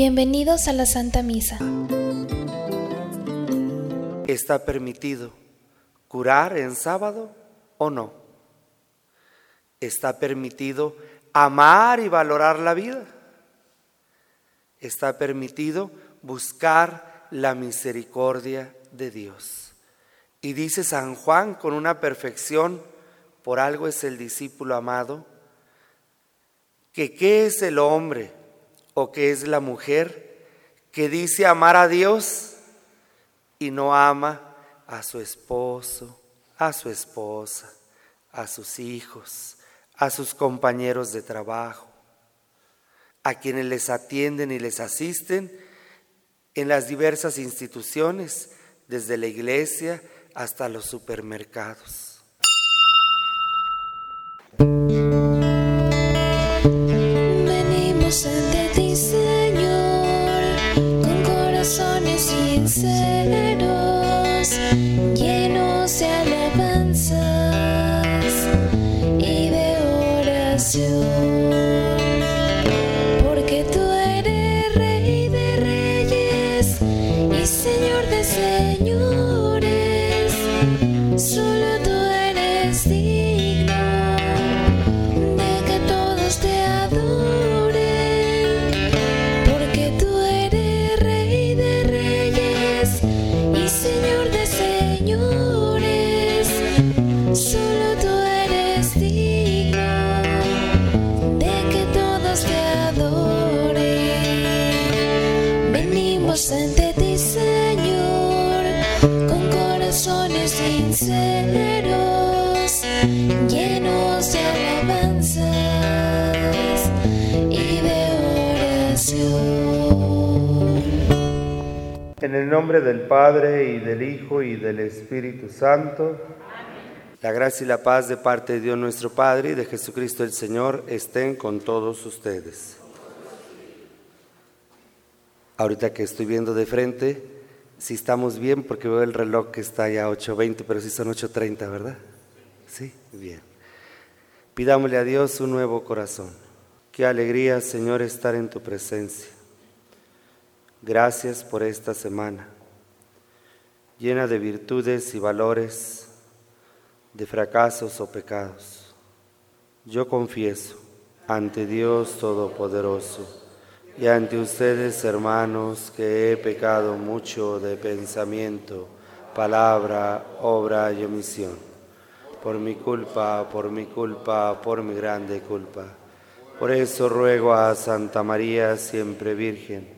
Bienvenidos a la Santa Misa. ¿Está permitido curar en sábado o no? ¿Está permitido amar y valorar la vida? ¿Está permitido buscar la misericordia de Dios? Y dice San Juan con una perfección, por algo es el discípulo amado, que qué es el hombre o qué es la mujer que dice amar a Dios y no ama a su esposo, a su esposa, a sus hijos, a sus compañeros de trabajo, a quienes les atienden y les asisten en las diversas instituciones, desde la iglesia hasta los supermercados. said. En el nombre del Padre y del Hijo y del Espíritu Santo, la gracia y la paz de parte de Dios nuestro Padre y de Jesucristo el Señor estén con todos ustedes. Ahorita que estoy viendo de frente, si estamos bien, porque veo el reloj que está ya 8.20, pero sí son 8.30, ¿verdad? Sí, bien. Pidámosle a Dios un nuevo corazón. Qué alegría, Señor, estar en tu presencia. Gracias por esta semana, llena de virtudes y valores, de fracasos o pecados. Yo confieso ante Dios Todopoderoso y ante ustedes, hermanos, que he pecado mucho de pensamiento, palabra, obra y omisión. Por mi culpa, por mi culpa, por mi grande culpa. Por eso ruego a Santa María, siempre Virgen,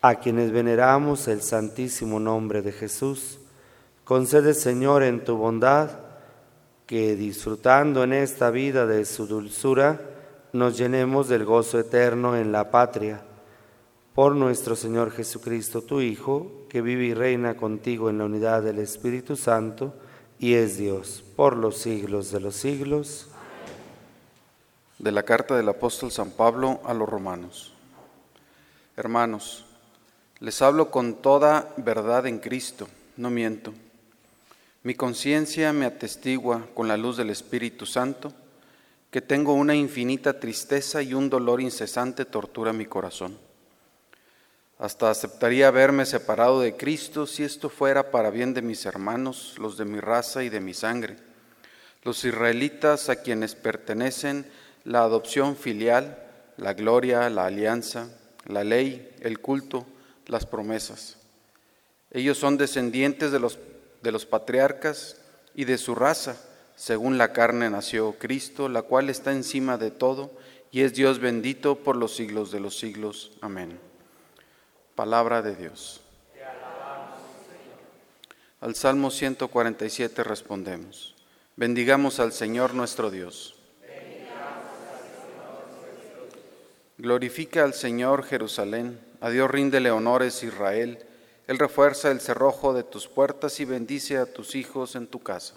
A quienes veneramos el santísimo nombre de Jesús, concede Señor en tu bondad que disfrutando en esta vida de su dulzura, nos llenemos del gozo eterno en la patria. Por nuestro Señor Jesucristo, tu Hijo, que vive y reina contigo en la unidad del Espíritu Santo y es Dios por los siglos de los siglos. De la carta del apóstol San Pablo a los romanos. Hermanos, les hablo con toda verdad en Cristo, no miento. Mi conciencia me atestigua con la luz del Espíritu Santo que tengo una infinita tristeza y un dolor incesante tortura mi corazón. Hasta aceptaría verme separado de Cristo si esto fuera para bien de mis hermanos, los de mi raza y de mi sangre, los israelitas a quienes pertenecen la adopción filial, la gloria, la alianza, la ley, el culto, las promesas. Ellos son descendientes de los, de los patriarcas y de su raza. Según la carne nació Cristo, la cual está encima de todo y es Dios bendito por los siglos de los siglos. Amén. Palabra de Dios. Al Salmo 147 respondemos. Bendigamos al Señor nuestro Dios. Glorifica al Señor Jerusalén, a Dios ríndele honores Israel, Él refuerza el cerrojo de tus puertas y bendice a tus hijos en tu casa.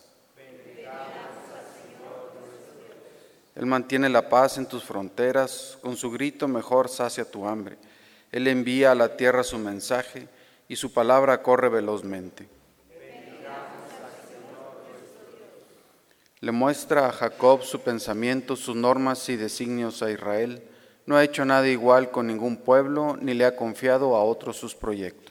Él mantiene la paz en tus fronteras, con su grito mejor sacia tu hambre. Él envía a la tierra su mensaje y su palabra corre velozmente. Le muestra a Jacob su pensamiento, sus normas y designios a Israel. No ha hecho nada igual con ningún pueblo, ni le ha confiado a otros sus proyectos.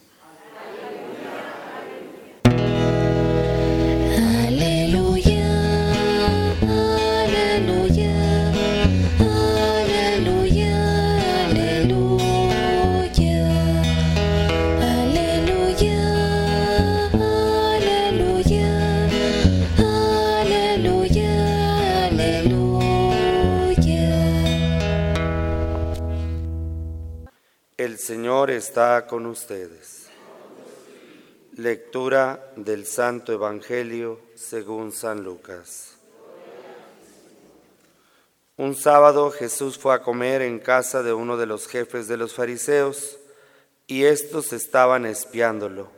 Señor está con ustedes. Lectura del Santo Evangelio según San Lucas. Un sábado Jesús fue a comer en casa de uno de los jefes de los fariseos y estos estaban espiándolo.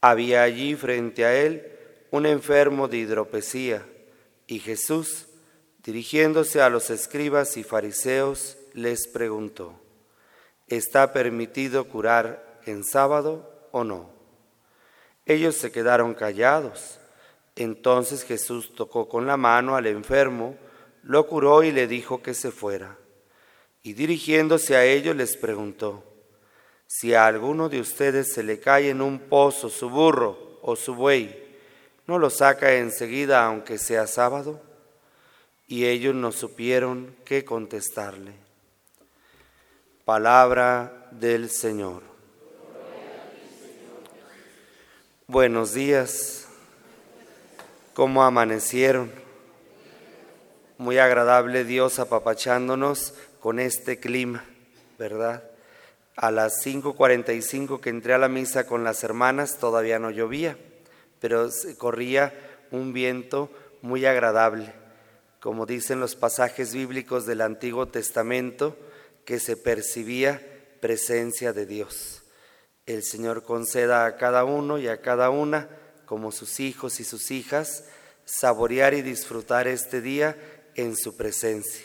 Había allí frente a él un enfermo de hidropesía y Jesús, dirigiéndose a los escribas y fariseos, les preguntó, ¿está permitido curar en sábado o no? Ellos se quedaron callados. Entonces Jesús tocó con la mano al enfermo, lo curó y le dijo que se fuera. Y dirigiéndose a ellos les preguntó, si a alguno de ustedes se le cae en un pozo su burro o su buey, ¿no lo saca enseguida aunque sea sábado? Y ellos no supieron qué contestarle. Palabra del Señor. Buenos días. ¿Cómo amanecieron? Muy agradable Dios apapachándonos con este clima, ¿verdad? A las 5.45 que entré a la misa con las hermanas todavía no llovía, pero corría un viento muy agradable, como dicen los pasajes bíblicos del Antiguo Testamento, que se percibía presencia de Dios. El Señor conceda a cada uno y a cada una, como sus hijos y sus hijas, saborear y disfrutar este día en su presencia.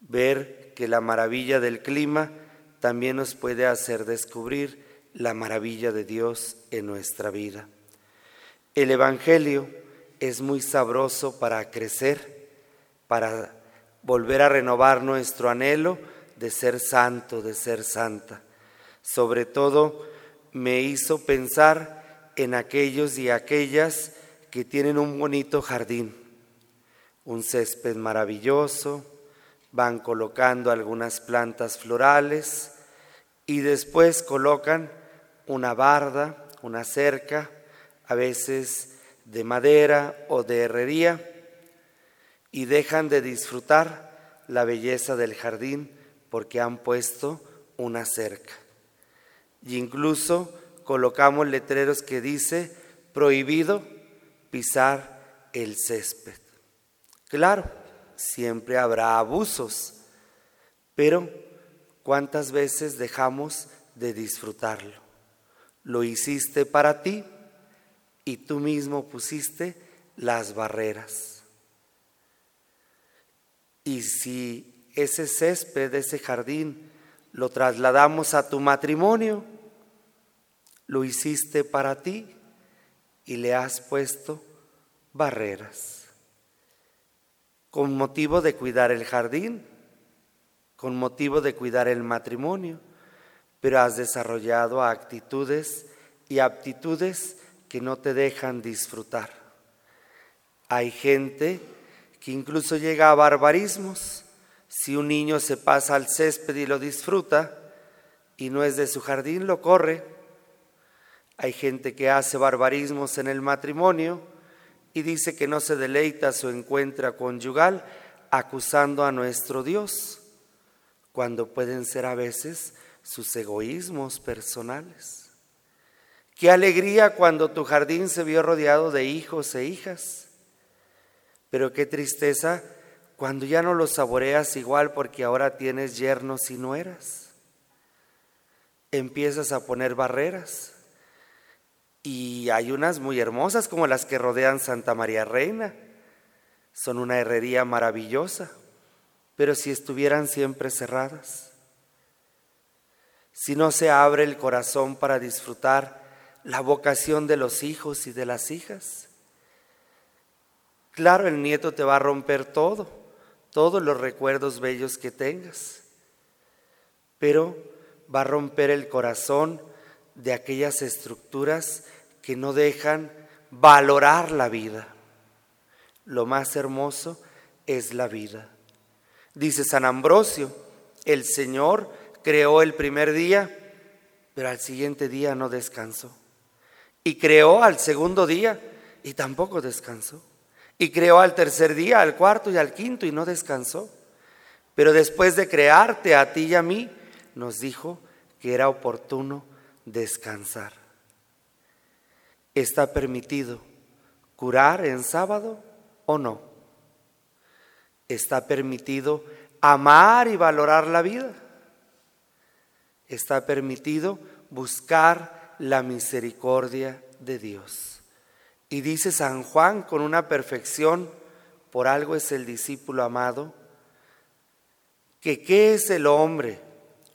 Ver que la maravilla del clima también nos puede hacer descubrir la maravilla de Dios en nuestra vida. El Evangelio es muy sabroso para crecer, para volver a renovar nuestro anhelo de ser santo, de ser santa. Sobre todo me hizo pensar en aquellos y aquellas que tienen un bonito jardín, un césped maravilloso, van colocando algunas plantas florales y después colocan una barda, una cerca, a veces de madera o de herrería, y dejan de disfrutar la belleza del jardín porque han puesto una cerca. Y incluso colocamos letreros que dice prohibido pisar el césped. Claro, siempre habrá abusos, pero ¿cuántas veces dejamos de disfrutarlo? Lo hiciste para ti y tú mismo pusiste las barreras. Y si ese césped, ese jardín, lo trasladamos a tu matrimonio, lo hiciste para ti y le has puesto barreras. Con motivo de cuidar el jardín, con motivo de cuidar el matrimonio, pero has desarrollado actitudes y aptitudes que no te dejan disfrutar. Hay gente que incluso llega a barbarismos. Si un niño se pasa al césped y lo disfruta y no es de su jardín, lo corre. Hay gente que hace barbarismos en el matrimonio y dice que no se deleita su encuentro conyugal acusando a nuestro Dios, cuando pueden ser a veces sus egoísmos personales. Qué alegría cuando tu jardín se vio rodeado de hijos e hijas, pero qué tristeza cuando ya no los saboreas igual porque ahora tienes yernos y nueras. Empiezas a poner barreras y hay unas muy hermosas como las que rodean Santa María Reina. Son una herrería maravillosa, pero si estuvieran siempre cerradas, si no se abre el corazón para disfrutar la vocación de los hijos y de las hijas, claro, el nieto te va a romper todo, todos los recuerdos bellos que tengas, pero va a romper el corazón de aquellas estructuras que no dejan valorar la vida. Lo más hermoso es la vida. Dice San Ambrosio, el Señor creó el primer día, pero al siguiente día no descansó. Y creó al segundo día y tampoco descansó. Y creó al tercer día, al cuarto y al quinto y no descansó. Pero después de crearte a ti y a mí, nos dijo que era oportuno descansar. ¿Está permitido curar en sábado o no? ¿Está permitido amar y valorar la vida? ¿Está permitido buscar la misericordia de Dios? Y dice San Juan con una perfección, por algo es el discípulo amado, que qué es el hombre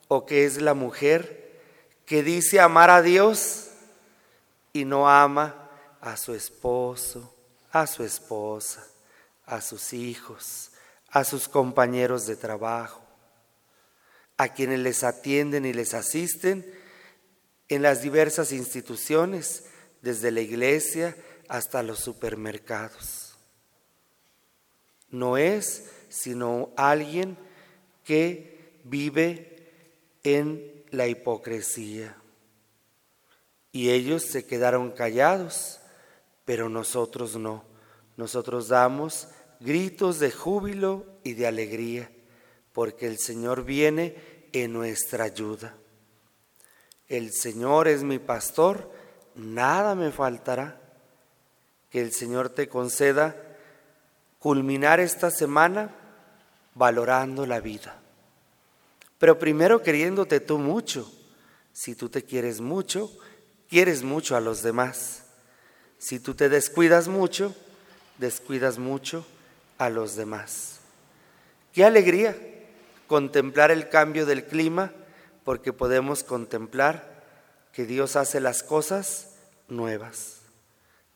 o qué es la mujer que dice amar a Dios y no ama a su esposo, a su esposa, a sus hijos, a sus compañeros de trabajo, a quienes les atienden y les asisten en las diversas instituciones, desde la iglesia hasta los supermercados. No es sino alguien que vive en la hipocresía. Y ellos se quedaron callados, pero nosotros no. Nosotros damos gritos de júbilo y de alegría, porque el Señor viene en nuestra ayuda. El Señor es mi pastor, nada me faltará. Que el Señor te conceda culminar esta semana valorando la vida. Pero primero queriéndote tú mucho. Si tú te quieres mucho, quieres mucho a los demás. Si tú te descuidas mucho, descuidas mucho a los demás. Qué alegría contemplar el cambio del clima porque podemos contemplar que Dios hace las cosas nuevas.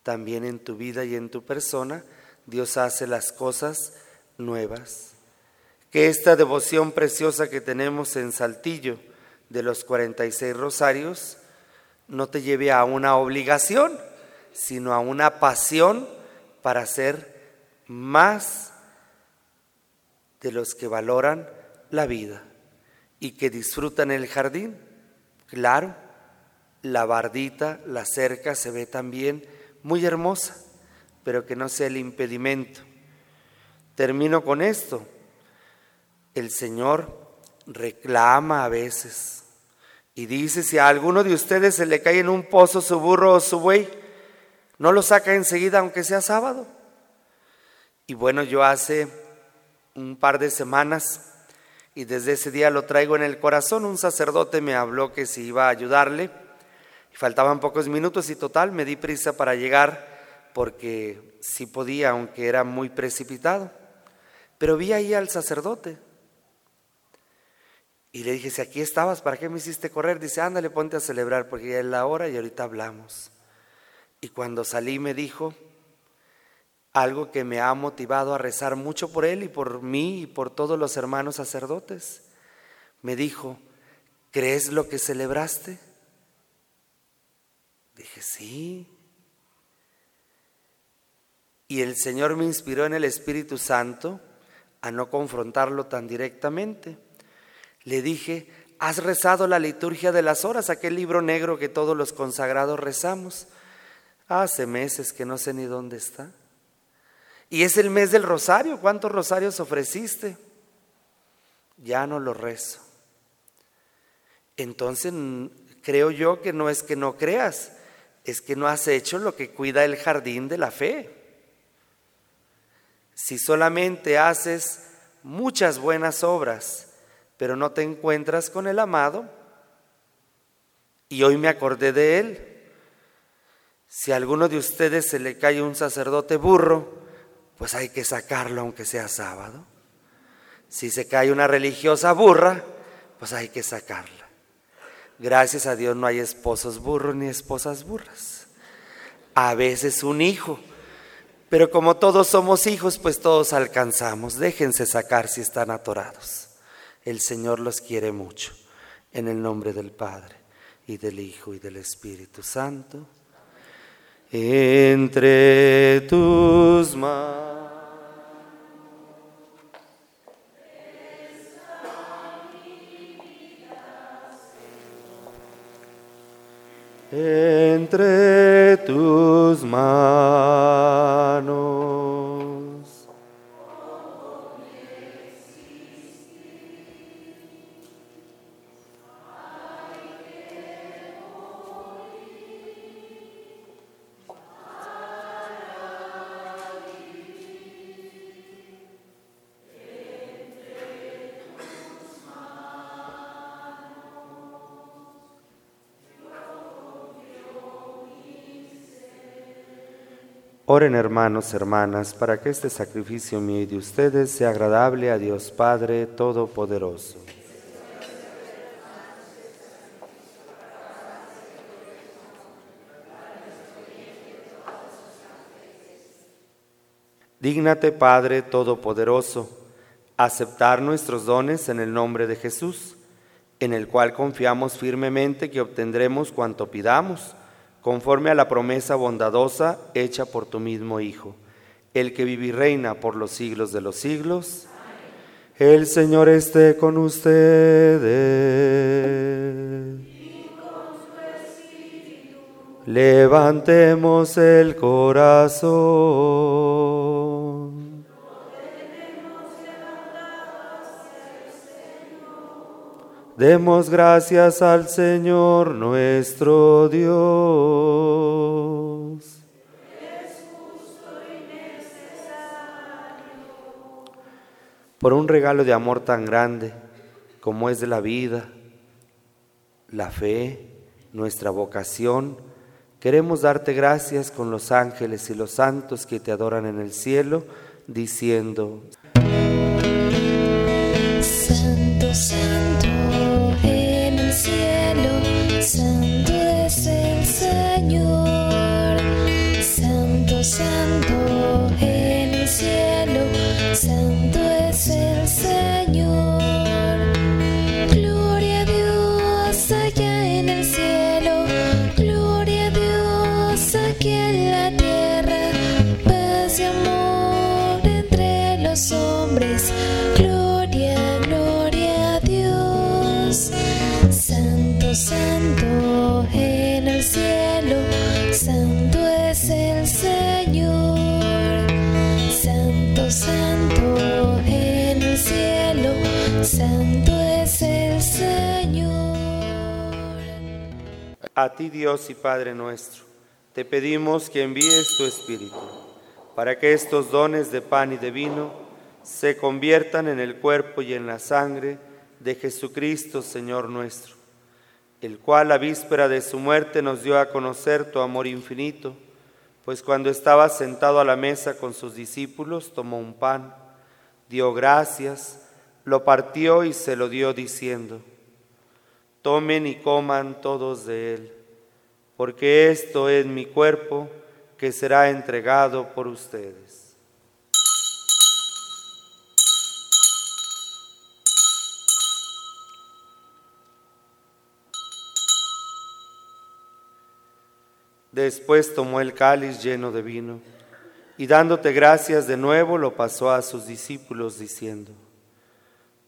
También en tu vida y en tu persona, Dios hace las cosas nuevas que esta devoción preciosa que tenemos en Saltillo de los 46 rosarios no te lleve a una obligación, sino a una pasión para ser más de los que valoran la vida y que disfrutan el jardín. Claro, la bardita, la cerca se ve también muy hermosa, pero que no sea el impedimento. Termino con esto. El Señor reclama a veces Y dice, si a alguno de ustedes se le cae en un pozo su burro o su buey, no lo saca enseguida aunque sea sábado. Y bueno, yo hace un par de semanas y desde ese día lo traigo en el corazón, un sacerdote me habló que si iba a ayudarle faltaban pocos minutos y total me di prisa para llegar porque sí podía, aunque era muy precipitado. Pero vi ahí al sacerdote y le dije, si aquí estabas, ¿para qué me hiciste correr? Dice, ándale, ponte a celebrar porque ya es la hora y ahorita hablamos. Y cuando salí me dijo algo que me ha motivado a rezar mucho por él y por mí y por todos los hermanos sacerdotes. Me dijo, ¿crees lo que celebraste? Dije, sí. Y el Señor me inspiró en el Espíritu Santo a no confrontarlo tan directamente le dije, ¿has rezado la liturgia de las horas, aquel libro negro que todos los consagrados rezamos? Hace meses que no sé ni dónde está. Y es el mes del rosario. ¿Cuántos rosarios ofreciste? Ya no lo rezo. Entonces creo yo que no es que no creas, es que no has hecho lo que cuida el jardín de la fe. Si solamente haces muchas buenas obras, pero no te encuentras con el amado. Y hoy me acordé de él. Si a alguno de ustedes se le cae un sacerdote burro, pues hay que sacarlo aunque sea sábado. Si se cae una religiosa burra, pues hay que sacarla. Gracias a Dios no hay esposos burros ni esposas burras. A veces un hijo. Pero como todos somos hijos, pues todos alcanzamos. Déjense sacar si están atorados. El Señor los quiere mucho. En el nombre del Padre y del Hijo y del Espíritu Santo. Entre tus manos. Entre tus manos. Oren hermanos, hermanas, para que este sacrificio mío y de ustedes sea agradable a Dios Padre Todopoderoso. Dígnate, Padre Todopoderoso, aceptar nuestros dones en el nombre de Jesús, en el cual confiamos firmemente que obtendremos cuanto pidamos conforme a la promesa bondadosa hecha por tu mismo Hijo, el que vive y reina por los siglos de los siglos. El Señor esté con ustedes. Levantemos el corazón. Demos gracias al Señor nuestro Dios. Por un regalo de amor tan grande como es de la vida, la fe, nuestra vocación, queremos darte gracias con los ángeles y los santos que te adoran en el cielo, diciendo, Santo es el Señor. A ti Dios y Padre nuestro, te pedimos que envíes tu Espíritu, para que estos dones de pan y de vino se conviertan en el cuerpo y en la sangre de Jesucristo, Señor nuestro, el cual la víspera de su muerte nos dio a conocer tu amor infinito, pues cuando estaba sentado a la mesa con sus discípulos tomó un pan, dio gracias, lo partió y se lo dio diciendo, tomen y coman todos de él, porque esto es mi cuerpo que será entregado por ustedes. Después tomó el cáliz lleno de vino y dándote gracias de nuevo lo pasó a sus discípulos diciendo,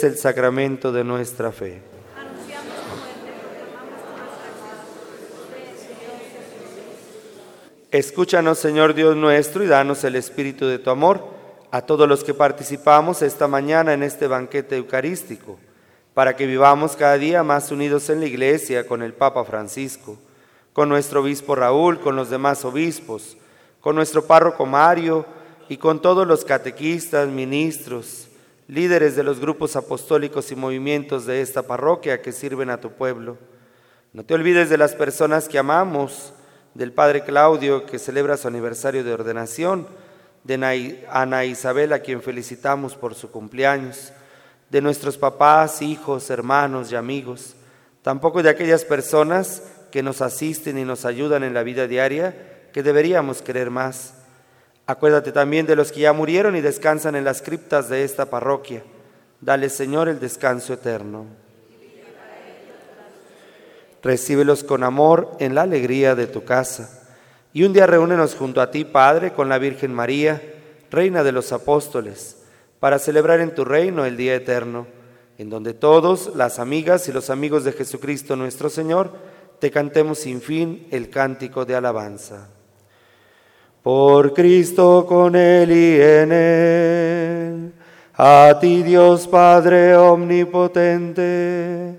Es el sacramento de nuestra fe. Escúchanos, Señor Dios nuestro, y danos el espíritu de tu amor a todos los que participamos esta mañana en este banquete eucarístico, para que vivamos cada día más unidos en la Iglesia con el Papa Francisco, con nuestro obispo Raúl, con los demás obispos, con nuestro párroco Mario y con todos los catequistas, ministros, líderes de los grupos apostólicos y movimientos de esta parroquia que sirven a tu pueblo. No te olvides de las personas que amamos, del Padre Claudio que celebra su aniversario de ordenación, de Ana Isabel a quien felicitamos por su cumpleaños, de nuestros papás, hijos, hermanos y amigos, tampoco de aquellas personas que nos asisten y nos ayudan en la vida diaria que deberíamos querer más Acuérdate también de los que ya murieron y descansan en las criptas de esta parroquia. Dale, Señor, el descanso eterno. Recíbelos con amor en la alegría de tu casa. Y un día reúnenos junto a ti, Padre, con la Virgen María, Reina de los Apóstoles, para celebrar en tu reino el día eterno, en donde todos, las amigas y los amigos de Jesucristo nuestro Señor, te cantemos sin fin el cántico de alabanza. Por Cristo con Él y en Él, a ti Dios Padre Omnipotente,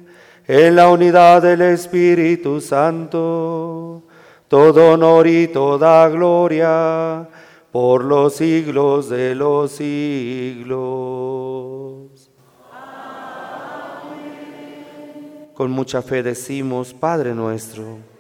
en la unidad del Espíritu Santo, todo honor y toda gloria por los siglos de los siglos. Con mucha fe decimos, Padre nuestro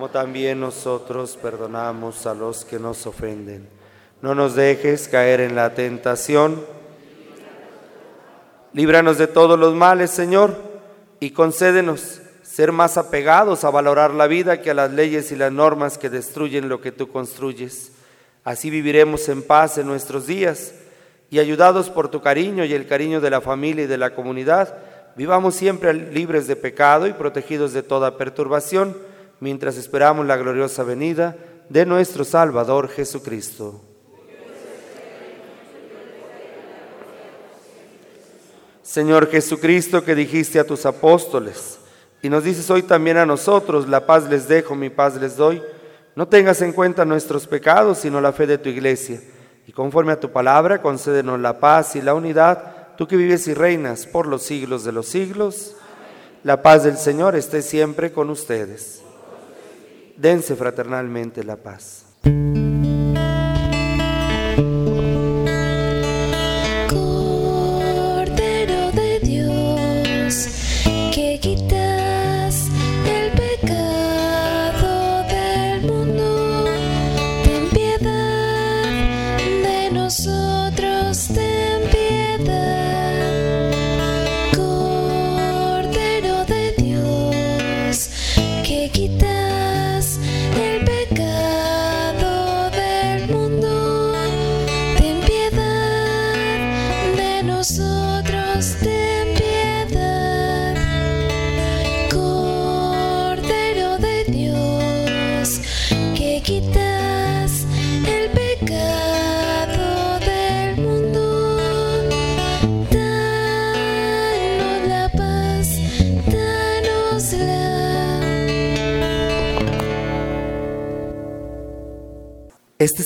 como también nosotros perdonamos a los que nos ofenden. No nos dejes caer en la tentación. Líbranos de todos los males, Señor, y concédenos ser más apegados a valorar la vida que a las leyes y las normas que destruyen lo que tú construyes. Así viviremos en paz en nuestros días y ayudados por tu cariño y el cariño de la familia y de la comunidad, vivamos siempre libres de pecado y protegidos de toda perturbación mientras esperamos la gloriosa venida de nuestro Salvador Jesucristo. Señor Jesucristo, que dijiste a tus apóstoles, Y nos dices hoy también a nosotros, la paz les dejo, mi paz les doy. No tengas en cuenta nuestros pecados, sino la fe de tu iglesia. Y conforme a tu palabra, concédenos la paz y la unidad, tú que vives y reinas por los siglos de los siglos. La paz del Señor esté siempre con ustedes. Dense fraternalmente la paz.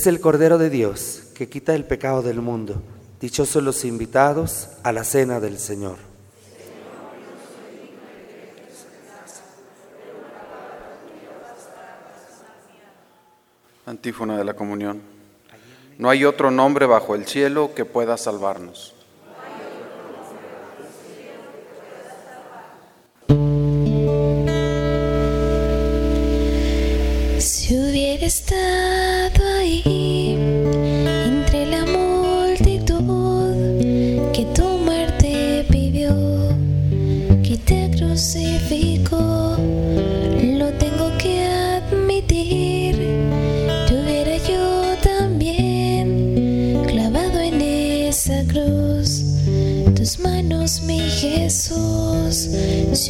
Es el Cordero de Dios que quita el pecado del mundo. Dichosos los invitados a la cena del Señor. Antífona de la comunión. No hay otro nombre bajo el cielo que pueda salvarnos.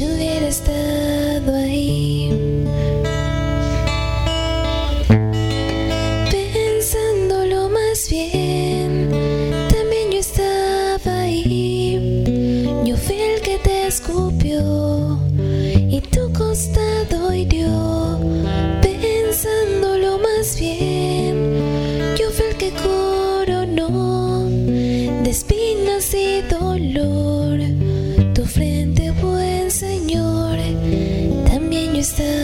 Si hubiera también yo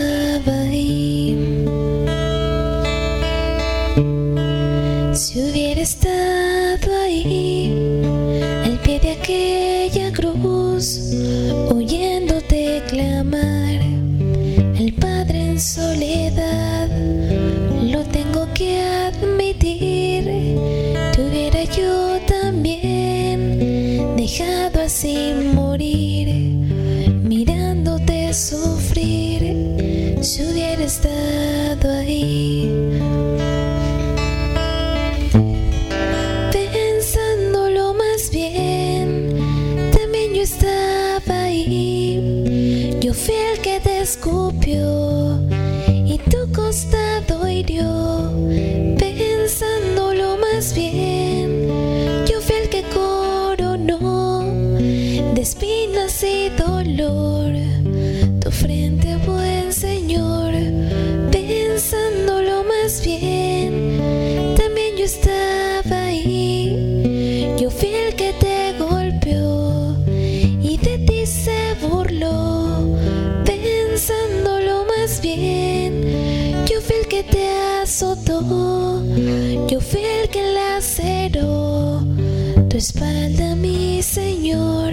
espalda, mi Señor.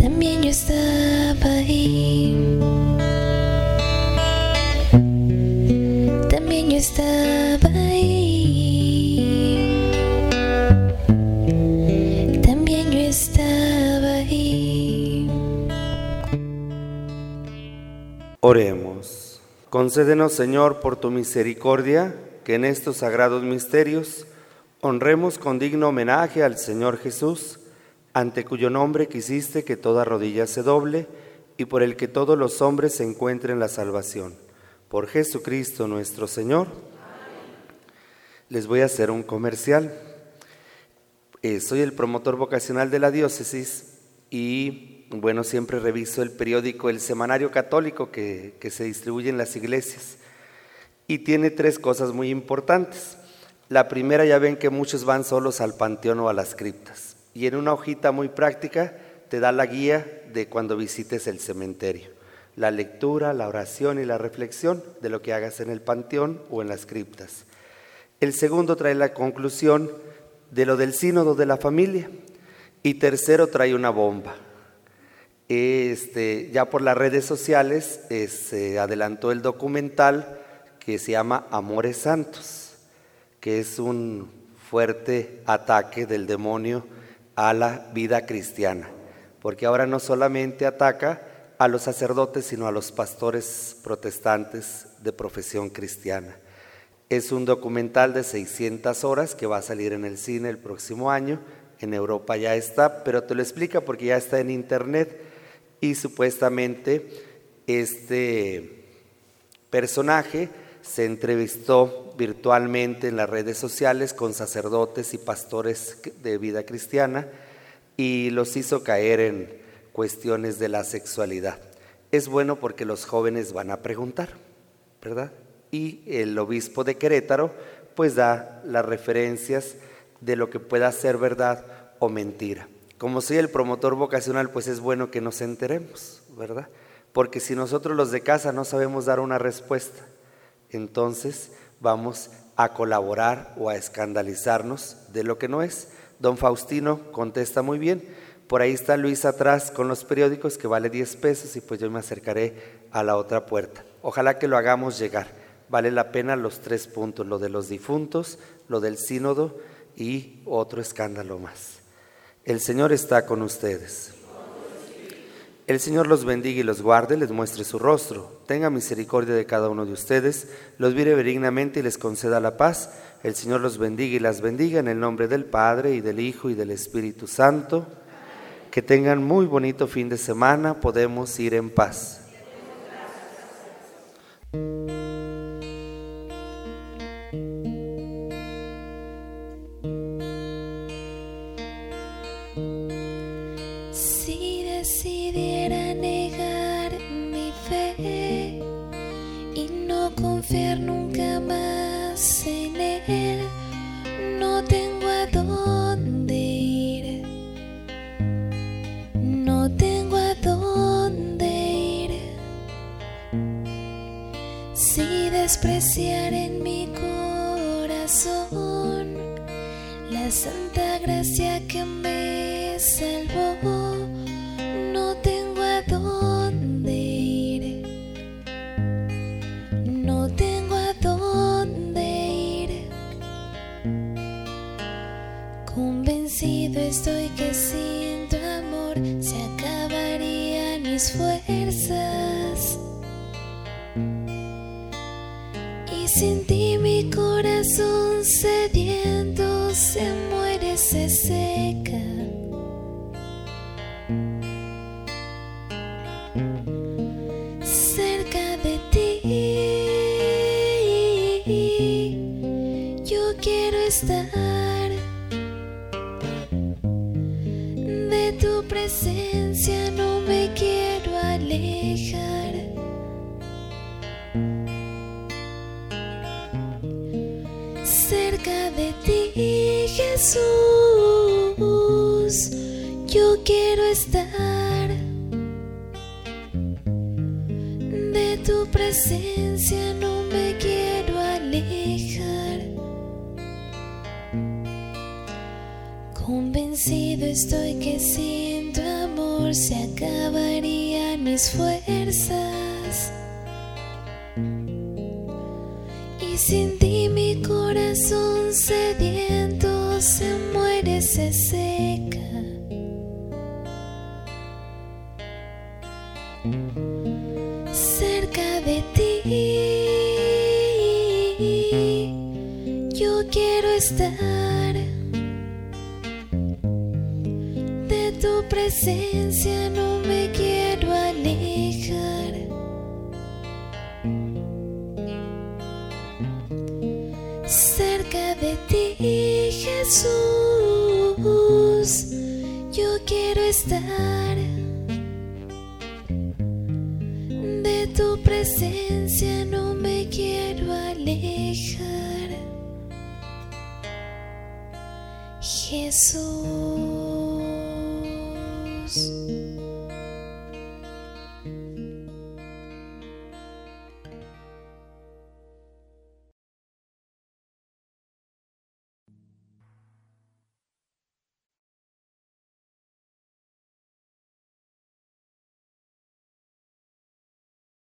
También yo estaba ahí. También yo estaba ahí. También yo estaba ahí. Oremos. Concédenos, Señor, por tu misericordia, que en estos sagrados misterios honremos con digno homenaje al Señor Jesús, ante cuyo nombre quisiste que toda rodilla se doble y por el que todos los hombres se encuentren la salvación. Por Jesucristo nuestro Señor. Les voy a hacer un comercial. Eh, soy el promotor vocacional de la diócesis y bueno, siempre reviso el periódico El Semanario Católico que, que se distribuye en las iglesias y tiene tres cosas muy importantes. La primera ya ven que muchos van solos al panteón o a las criptas y en una hojita muy práctica te da la guía de cuando visites el cementerio, la lectura, la oración y la reflexión de lo que hagas en el panteón o en las criptas. El segundo trae la conclusión de lo del sínodo de la familia y tercero trae una bomba. Este, ya por las redes sociales eh, se adelantó el documental que se llama Amores Santos, que es un fuerte ataque del demonio a la vida cristiana, porque ahora no solamente ataca a los sacerdotes, sino a los pastores protestantes de profesión cristiana. Es un documental de 600 horas que va a salir en el cine el próximo año. En Europa ya está, pero te lo explica porque ya está en internet y supuestamente este personaje se entrevistó virtualmente en las redes sociales con sacerdotes y pastores de vida cristiana y los hizo caer en cuestiones de la sexualidad. Es bueno porque los jóvenes van a preguntar, ¿verdad? Y el obispo de Querétaro pues da las referencias de lo que pueda ser verdad o mentira. Como soy el promotor vocacional, pues es bueno que nos enteremos, ¿verdad? Porque si nosotros los de casa no sabemos dar una respuesta, entonces vamos a colaborar o a escandalizarnos de lo que no es. Don Faustino contesta muy bien. Por ahí está Luis atrás con los periódicos que vale 10 pesos y pues yo me acercaré a la otra puerta. Ojalá que lo hagamos llegar. Vale la pena los tres puntos, lo de los difuntos, lo del sínodo y otro escándalo más. El Señor está con ustedes. El Señor los bendiga y los guarde, les muestre su rostro, tenga misericordia de cada uno de ustedes, los mire benignamente y les conceda la paz. El Señor los bendiga y las bendiga en el nombre del Padre y del Hijo y del Espíritu Santo. Que tengan muy bonito fin de semana, podemos ir en paz. Sin ti mi corazón sediento se muere, se seca. No me quiero alejar. Convencido estoy que sin tu amor se acabarían mis fuerzas. De tu presencia no me